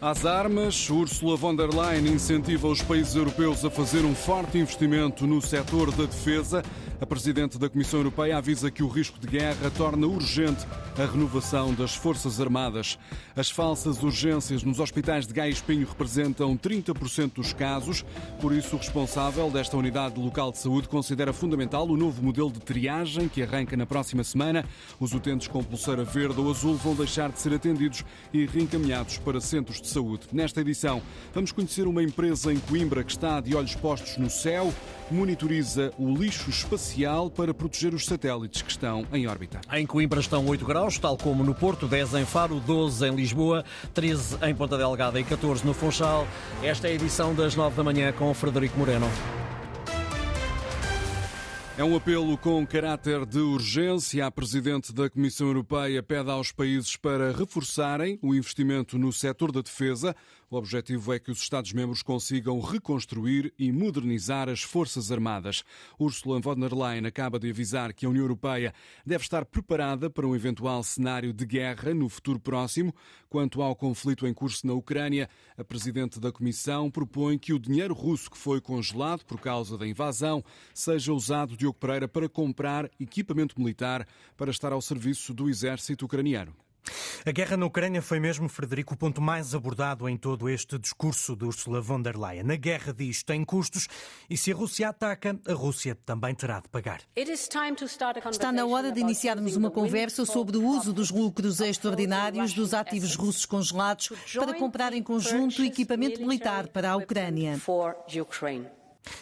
Às armas, Ursula von der Leyen incentiva os países europeus a fazer um forte investimento no setor da defesa. A Presidente da Comissão Europeia avisa que o risco de guerra torna urgente a renovação das Forças Armadas. As falsas urgências nos hospitais de Gaia Espinho representam 30% dos casos. Por isso, o responsável desta unidade local de saúde considera fundamental o novo modelo de triagem que arranca na próxima semana. Os utentes com pulseira verde ou azul vão deixar de ser atendidos e reencaminhados para centros de Saúde. Nesta edição, vamos conhecer uma empresa em Coimbra que está de olhos postos no céu, monitoriza o lixo espacial para proteger os satélites que estão em órbita. Em Coimbra estão 8 graus, tal como no Porto, 10 em Faro, 12 em Lisboa, 13 em Ponta Delgada e 14 no Funchal. Esta é a edição das 9 da manhã com Frederico Moreno. É um apelo com caráter de urgência. A Presidente da Comissão Europeia pede aos países para reforçarem o investimento no setor da defesa. O objetivo é que os Estados-membros consigam reconstruir e modernizar as Forças Armadas. Ursula von der Leyen acaba de avisar que a União Europeia deve estar preparada para um eventual cenário de guerra no futuro próximo. Quanto ao conflito em curso na Ucrânia, a Presidente da Comissão propõe que o dinheiro russo que foi congelado por causa da invasão seja usado, Diogo Pereira, para comprar equipamento militar para estar ao serviço do exército ucraniano. A guerra na Ucrânia foi mesmo, Frederico, o ponto mais abordado em todo este discurso de Ursula von der Leyen. A guerra diz tem custos e se a Rússia ataca, a Rússia também terá de pagar. Está na hora de iniciarmos uma conversa sobre o uso dos lucros extraordinários dos ativos russos congelados para comprar em conjunto equipamento militar para a Ucrânia.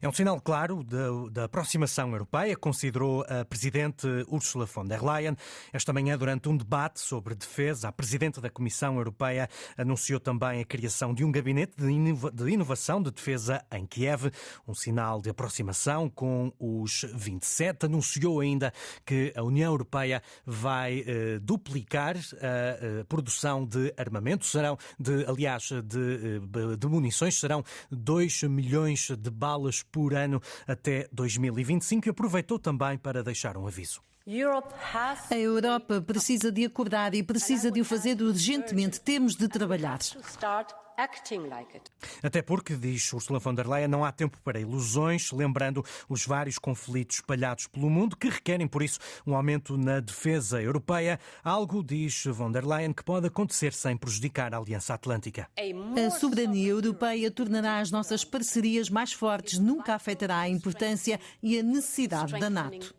É um sinal claro da, da, aproximação europeia, considerou a Presidente Ursula von der Leyen. Esta manhã, durante um debate sobre defesa, a Presidente da Comissão Europeia anunciou também a criação de um gabinete de inovação de defesa em Kiev, um sinal de aproximação com os 27. Anunciou ainda que a União Europeia vai eh, duplicar a, a, produção de armamentos, serão de, aliás, de, eh, de munições, serão 2 milhões de balas por ano até 2025 e aproveitou também para deixar um aviso. A Europa precisa de acordar e precisa de o fazer urgentemente. Temos de trabalhar. Até porque, diz Ursula von der Leyen, não há tempo para ilusões, lembrando os vários conflitos espalhados pelo mundo que requerem, por isso, um aumento na defesa europeia, algo, diz von der Leyen, que pode acontecer sem prejudicar a Aliança Atlântica. A soberania europeia tornará as nossas parcerias mais fortes, nunca afetará a importância e a necessidade da NATO.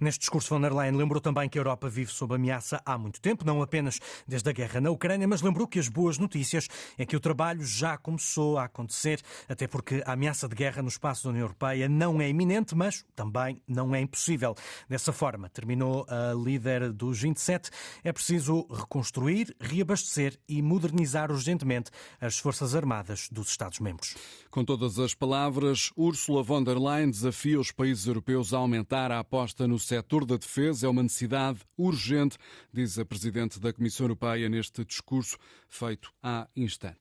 Neste discurso, von der Leyen lembrou também que a Europa vive sob ameaça há muito tempo, não apenas desde a guerra na Ucrânia, mas lembrou que as boas notícias é é que o trabalho já começou a acontecer, até porque a ameaça de guerra no espaço da União Europeia não é iminente, mas também não é impossível. Dessa forma, terminou a líder dos 27, é preciso reconstruir, reabastecer e modernizar urgentemente as Forças Armadas dos Estados-membros. Com todas as palavras, Ursula von der Leyen desafia os países europeus a aumentar a aposta no setor da defesa. É uma necessidade urgente, diz a Presidente da Comissão Europeia neste discurso feito há instantes.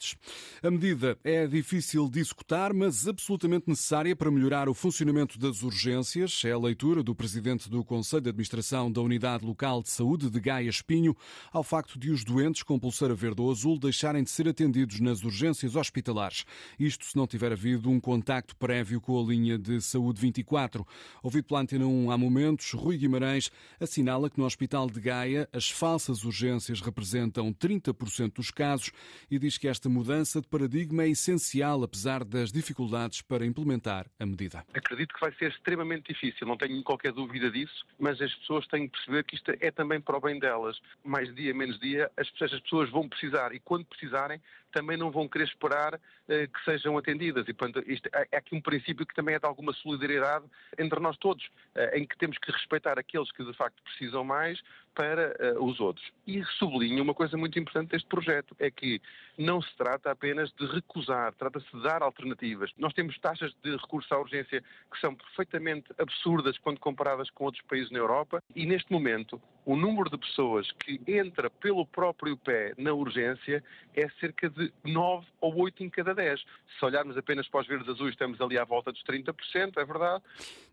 A medida é difícil de executar, mas absolutamente necessária para melhorar o funcionamento das urgências. É a leitura do presidente do Conselho de Administração da Unidade Local de Saúde de Gaia Espinho ao facto de os doentes com pulseira verde ou azul deixarem de ser atendidos nas urgências hospitalares. Isto se não tiver havido um contacto prévio com a linha de saúde 24. Ouvido pela Antena 1 há momentos, Rui Guimarães assinala que no Hospital de Gaia as falsas urgências representam 30% dos casos e diz que esta mudança de paradigma é essencial, apesar das dificuldades para implementar a medida. Acredito que vai ser extremamente difícil, não tenho qualquer dúvida disso, mas as pessoas têm que perceber que isto é também para o bem delas. Mais dia, menos dia, as pessoas vão precisar e quando precisarem também não vão querer esperar eh, que sejam atendidas. E, portanto, isto é, é aqui um princípio que também é de alguma solidariedade entre nós todos, eh, em que temos que respeitar aqueles que de facto precisam mais para uh, os outros. E sublinho uma coisa muito importante deste projeto, é que não se trata apenas de recusar, trata-se de dar alternativas. Nós temos taxas de recurso à urgência que são perfeitamente absurdas quando comparadas com outros países na Europa e neste momento o número de pessoas que entra pelo próprio pé na urgência é cerca de 9 ou 8 em cada 10. Se olharmos apenas para os verdes azuis, estamos ali à volta dos 30%, é verdade.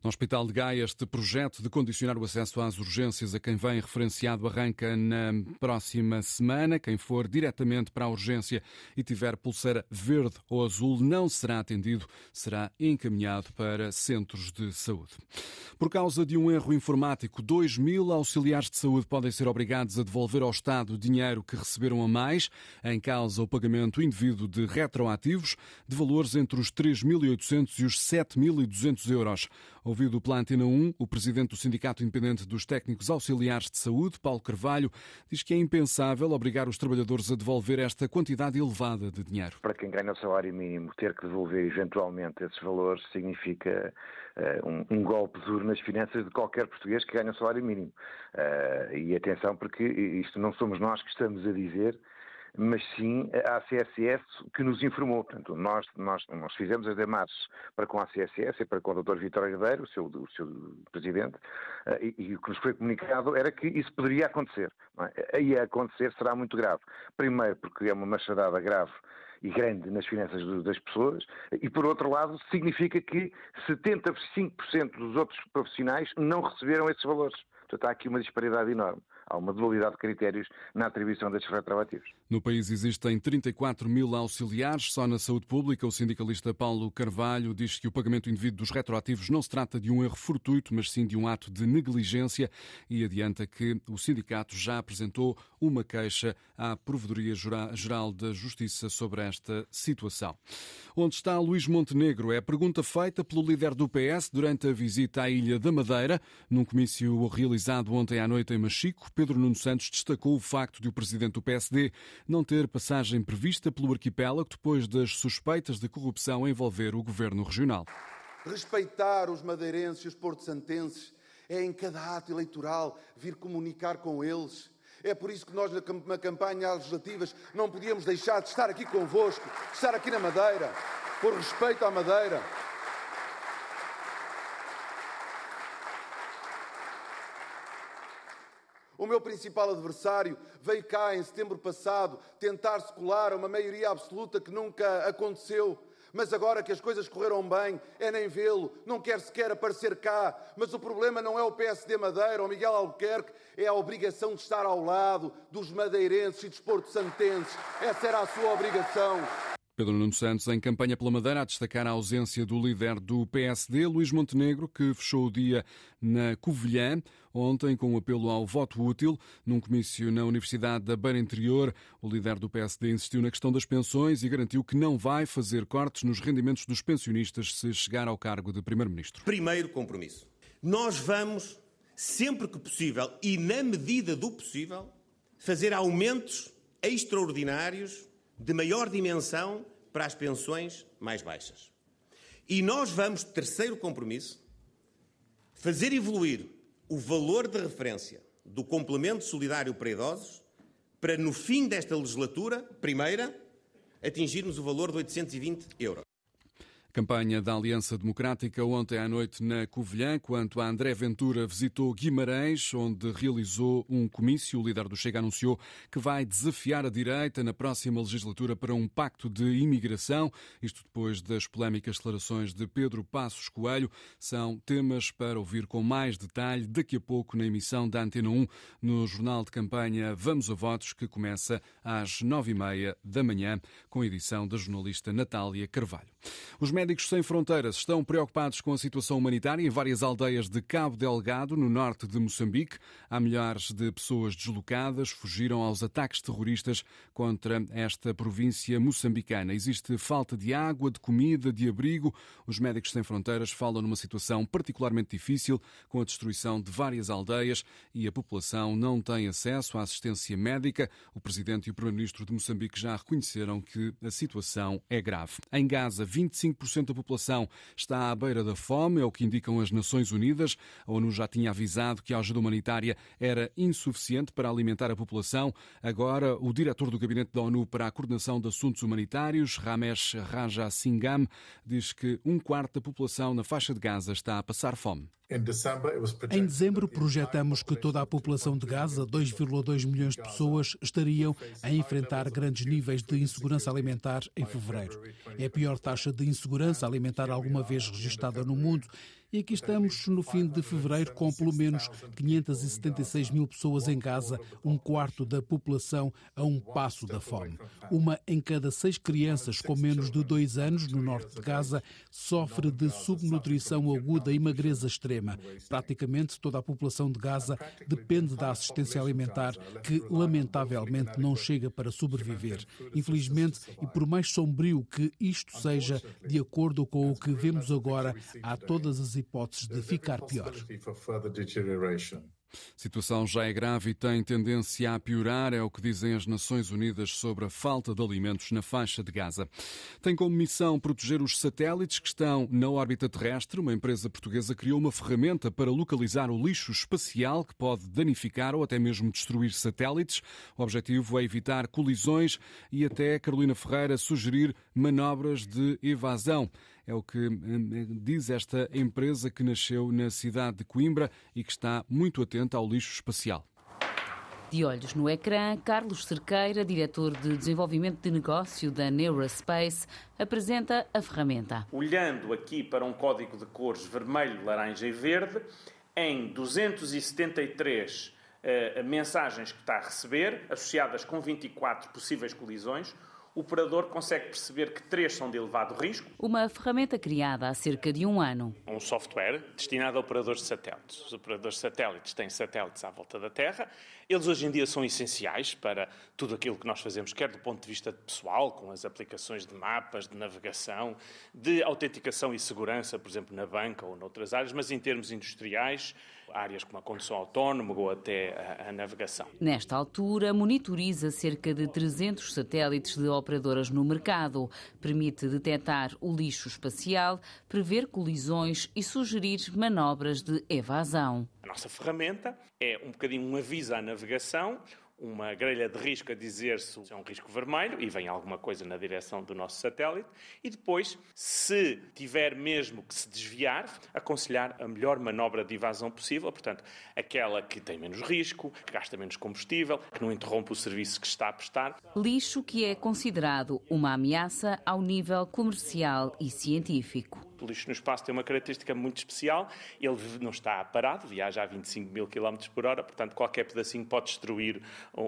No Hospital de Gaia, este projeto de condicionar o acesso às urgências a quem vem emergenciado arranca na próxima semana. Quem for diretamente para a urgência e tiver pulseira verde ou azul não será atendido, será encaminhado para centros de saúde. Por causa de um erro informático, 2 mil auxiliares de saúde podem ser obrigados a devolver ao Estado dinheiro que receberam a mais, em causa o pagamento indevido de retroativos, de valores entre os 3.800 e os 7.200 euros. Ouvido o Plantina 1, o presidente do Sindicato Independente dos Técnicos Auxiliares de Saúde, Paulo Carvalho, diz que é impensável obrigar os trabalhadores a devolver esta quantidade elevada de dinheiro. Para quem ganha o salário mínimo, ter que devolver eventualmente esses valores significa uh, um, um, golpe duro nas finanças de qualquer português que ganha o salário mínimo. Uh, e atenção, porque isto não somos nós que estamos a dizer, mas sim a ACSS que nos informou. Portanto, nós, nós, nós fizemos as demarches para com a ACSS e para com o Dr. Vitor Herdeiro, o seu, o seu presidente, eh, e, e, o que nos foi comunicado era que isso poderia acontecer. É? Aí a acontecer será muito grave. Primeiro, porque é uma machadada grave e grande nas finanças das pessoas, e por outro lado, significa que 75% dos outros profissionais não receberam esses valores. Portanto, há aqui uma disparidade enorme há uma dualidade de critérios na atribuição destes retroativos. No país existem 34 mil auxiliares. Só na saúde pública, o sindicalista Paulo Carvalho diz que o pagamento indevido dos retroativos não se trata de um erro fortuito, mas sim de um ato de negligência e adianta que o sindicato já apresentou uma queixa à Provedoria Geral da Justiça sobre esta situação. Onde está Luís Montenegro? É a pergunta feita pelo líder do PS durante a visita à Ilha da Madeira, num comício realizado ontem à noite em Machico. Pedro Nuno Santos destacou o facto de o presidente do PSD não ter passagem prevista pelo arquipélago depois das suspeitas de corrupção envolver o governo regional. Respeitar os madeirenses e os porto-santenses é em cada ato eleitoral vir comunicar com eles. É por isso que nós, na campanha legislativas, não podíamos deixar de estar aqui convosco, de estar aqui na Madeira, por respeito à Madeira. O meu principal adversário veio cá em setembro passado tentar se colar a uma maioria absoluta que nunca aconteceu. Mas agora que as coisas correram bem, é nem vê-lo, não quer sequer aparecer cá. Mas o problema não é o PSD Madeira ou Miguel Albuquerque, é a obrigação de estar ao lado dos madeirenses e dos porto-santenses. Essa era a sua obrigação. Pedro Nuno Santos, em campanha pela Madeira, a destacar a ausência do líder do PSD, Luís Montenegro, que fechou o dia na Covilhã, ontem com um apelo ao voto útil. Num comício na Universidade da Beira Interior, o líder do PSD insistiu na questão das pensões e garantiu que não vai fazer cortes nos rendimentos dos pensionistas se chegar ao cargo de Primeiro-Ministro. Primeiro compromisso. Nós vamos, sempre que possível e na medida do possível, fazer aumentos extraordinários de maior dimensão para as pensões mais baixas. E nós vamos, terceiro compromisso, fazer evoluir o valor de referência do complemento solidário para idosos para, no fim desta legislatura, primeira, atingirmos o valor de 820 euros. Campanha da Aliança Democrática ontem à noite na Covilhã, quando André Ventura visitou Guimarães, onde realizou um comício. O líder do Chega anunciou que vai desafiar a direita na próxima legislatura para um pacto de imigração. Isto depois das polémicas declarações de Pedro Passos Coelho. São temas para ouvir com mais detalhe daqui a pouco na emissão da Antena 1 no jornal de campanha Vamos a Votos, que começa às nove e meia da manhã, com a edição da jornalista Natália Carvalho. Os Médicos Sem Fronteiras estão preocupados com a situação humanitária em várias aldeias de Cabo Delgado, no norte de Moçambique. Há milhares de pessoas deslocadas, fugiram aos ataques terroristas contra esta província moçambicana. Existe falta de água, de comida, de abrigo. Os Médicos Sem Fronteiras falam numa situação particularmente difícil, com a destruição de várias aldeias e a população não tem acesso à assistência médica. O Presidente e o Primeiro-Ministro de Moçambique já reconheceram que a situação é grave. Em Gaza, 25% 40% da população está à beira da fome, é o que indicam as Nações Unidas. A ONU já tinha avisado que a ajuda humanitária era insuficiente para alimentar a população. Agora, o diretor do Gabinete da ONU para a Coordenação de Assuntos Humanitários, Ramesh Raja Singham, diz que um quarto da população na faixa de Gaza está a passar fome. Em dezembro, projetamos que toda a população de Gaza, 2,2 milhões de pessoas, estariam a enfrentar grandes níveis de insegurança alimentar em fevereiro. É a pior taxa de insegurança alimentar alguma vez registrada no mundo E aqui estamos no fim de fevereiro com pelo menos 576 mil pessoas em Gaza, um quarto da população a um passo da fome. Uma em cada seis crianças com menos de dois anos no norte de Gaza sofre de subnutrição aguda e magreza extrema. Praticamente toda a população de Gaza depende da assistência alimentar, que lamentavelmente não chega para sobreviver. Infelizmente, e por mais sombrio que isto seja, de acordo com o que vemos agora, há todas as hipóteses de ficar pior. Situação já é grave e tem tendência a piorar, é o que dizem as Nações Unidas sobre a falta de alimentos na faixa de Gaza. Tem como missão proteger os satélites que estão na órbita terrestre. Uma empresa portuguesa criou uma ferramenta para localizar o lixo espacial que pode danificar ou até mesmo destruir satélites. O objetivo é evitar colisões e até Carolina Ferreira sugerir manobras de evasão. É o que hum, diz esta empresa que nasceu na cidade de Coimbra e que está muito atenta ao lixo espacial. De olhos no ecrã, Carlos Cerqueira, diretor de desenvolvimento de negócio da Neurospace, apresenta a ferramenta. Olhando aqui para um código de cores vermelho, laranja e verde, em 273 uh, eh, mensagens que está a receber, associadas com 24 possíveis colisões, o operador consegue perceber que três são de elevado risco. Uma ferramenta criada há cerca de um ano. Um software destinado a operadores de satélites. Os operadores de satélites têm satélites à volta da Terra. Eles hoje em dia são essenciais para tudo aquilo que nós fazemos, quer do ponto de vista pessoal, com as aplicações de mapas, de navegação, de autenticação e segurança, por exemplo, na banca ou noutras áreas, mas em termos industriais, áreas como a condução autónoma ou até a, a navegação. Nesta altura, monitoriza cerca de 300 satélites de operadoras no mercado. Permite detectar o lixo espacial, prever colisões e sugerir manobras de evasão. A nossa ferramenta é um bocadinho um aviso à navegação, uma grelha de risco a dizer se é um risco vermelho e vem alguma coisa na direção do nosso satélite e depois, se tiver mesmo que se desviar, aconselhar a melhor manobra de evasão possível, portanto, aquela que tem menos risco, que gasta menos combustível, que não interrompe o serviço que está a prestar. Lixo que é considerado uma ameaça ao nível comercial e científico o lixo no espaço tem uma característica muito especial, ele não está parado, viaja a 25 mil km por hora, portanto qualquer pedacinho pode destruir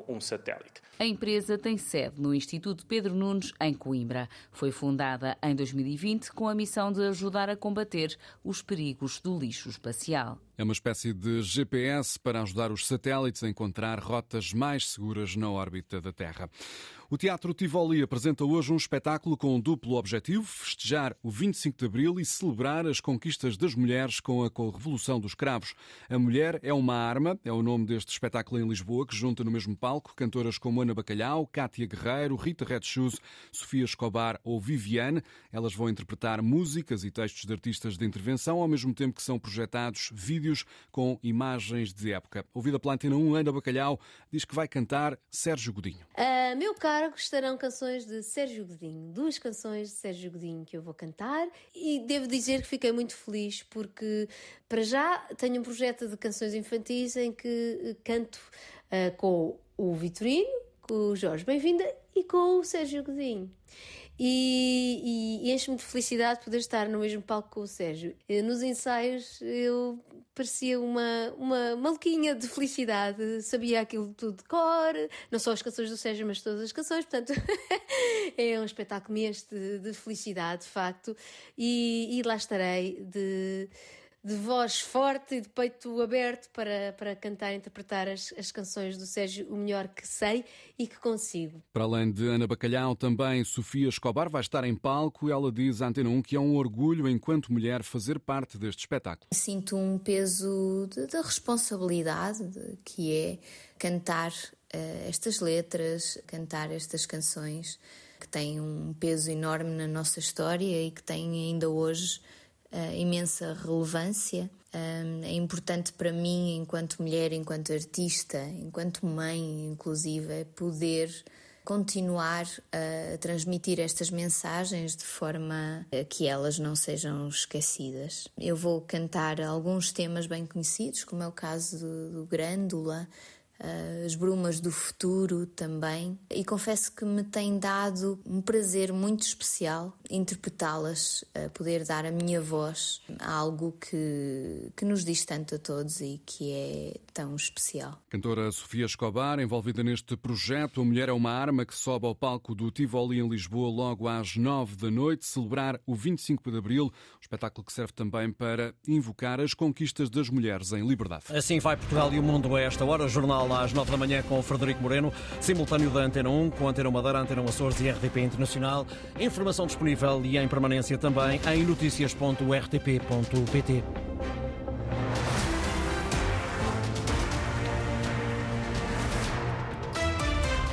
um satélite. A empresa tem sede no Instituto Pedro Nunes, em Coimbra. Foi fundada em 2020 com a missão de ajudar a combater os perigos do lixo espacial. É uma espécie de GPS para ajudar os satélites a encontrar rotas mais seguras na órbita da Terra. O Teatro Tivoli apresenta hoje um espetáculo com um duplo objetivo: festejar o 25 de Abril e celebrar as conquistas das mulheres com a Revolução dos Cravos. A Mulher é uma Arma é o nome deste espetáculo em Lisboa, que junta no mesmo palco cantoras como Ana Bacalhau, Cátia Guerreiro, Rita Red Shoes, Sofia Escobar ou Viviane. Elas vão interpretar músicas e textos de artistas de intervenção, ao mesmo tempo que são projetados vídeos com imagens de época. Ouvida pela Antena 1, Ana Bacalhau diz que vai cantar Sérgio Godinho. Uh, meu cargo estarão canções de Sérgio Godinho, duas canções de Sérgio Godinho que eu vou cantar e devo dizer que fiquei muito feliz porque para já tenho um projeto de canções infantis em que eh, canto uh, com o Vitorino, com o Jorge Bem-vinda e com o Sérgio Godinho e, e, enche-me de felicidade poder estar no mesmo palco com o Sérgio. Eh, nos ensaios eu parecia uma, uma maluquinha de felicidade, sabia aquilo tudo de cor, não só as canções do Sérgio, mas todas as canções, portanto é um espetáculo este de, de felicidade, de facto, e, e lá estarei de de voz forte e de peito aberto para, para cantar e interpretar as, as canções do Sérgio o melhor que sei e que consigo. Para além de Ana Bacalhau, também Sofia Escobar vai estar em palco. Ela diz à Antena 1 que é um orgulho, enquanto mulher, fazer parte deste espetáculo. Sinto um peso de, de responsabilidade, de, que é cantar uh, estas letras, cantar estas canções que têm um peso enorme na nossa história e que têm ainda hoje uh, imensa relevância. Um, é importante para mim, enquanto mulher, enquanto artista, enquanto mãe, inclusive, é poder continuar a transmitir estas mensagens de forma a que elas não sejam esquecidas. Eu vou cantar alguns temas bem conhecidos, como é o caso do, do Grândula, as brumas do futuro também. E confesso que me tem dado um prazer muito especial interpretá-las, poder dar a minha voz a algo que, que nos diz tanto a todos e que é tão especial. Cantora Sofia Escobar, envolvida neste projeto A Mulher é uma Arma, que sobe ao palco do Tivoli em Lisboa logo às nove da noite, celebrar o 25 de Abril, um espetáculo que serve também para invocar as conquistas das mulheres em liberdade. Assim vai Portugal e o mundo a esta hora. Jornal às 9 da manhã com o Frederico Moreno, simultâneo da Antena 1, com a Antena Madeira, Antena Açores e RDP Internacional. Informação disponível e em permanência também em notícias.rtp.pt.